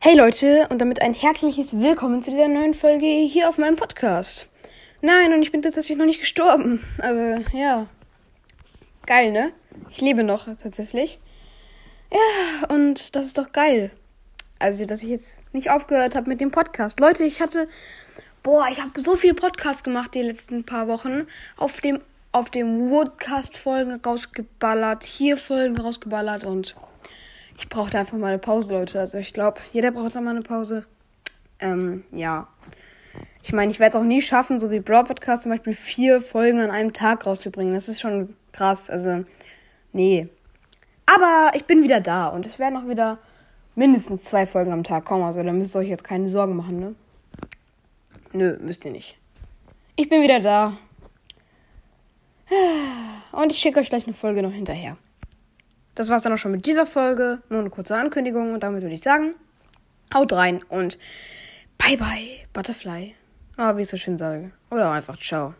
Hey Leute und damit ein herzliches Willkommen zu dieser neuen Folge hier auf meinem Podcast. Nein, und ich bin tatsächlich noch nicht gestorben. Also, ja. Geil, ne? Ich lebe noch tatsächlich. Ja, und das ist doch geil. Also, dass ich jetzt nicht aufgehört habe mit dem Podcast. Leute, ich hatte boah, ich habe so viel Podcast gemacht die letzten paar Wochen auf dem auf dem Woodcast Folgen rausgeballert, hier Folgen rausgeballert und ich brauchte einfach mal eine Pause, Leute. Also ich glaube, jeder braucht da mal eine Pause. Ähm, ja. Ich meine, ich werde es auch nie schaffen, so wie Brawl Podcast zum Beispiel vier Folgen an einem Tag rauszubringen. Das ist schon krass. Also, nee. Aber ich bin wieder da und es werden auch wieder mindestens zwei Folgen am Tag kommen. Also da müsst ihr euch jetzt keine Sorgen machen, ne? Nö, müsst ihr nicht. Ich bin wieder da. Und ich schicke euch gleich eine Folge noch hinterher. Das war's dann auch schon mit dieser Folge. Nur eine kurze Ankündigung und damit würde ich sagen, haut rein und bye bye, Butterfly. Ah, wie ich so schön sage. Oder einfach ciao.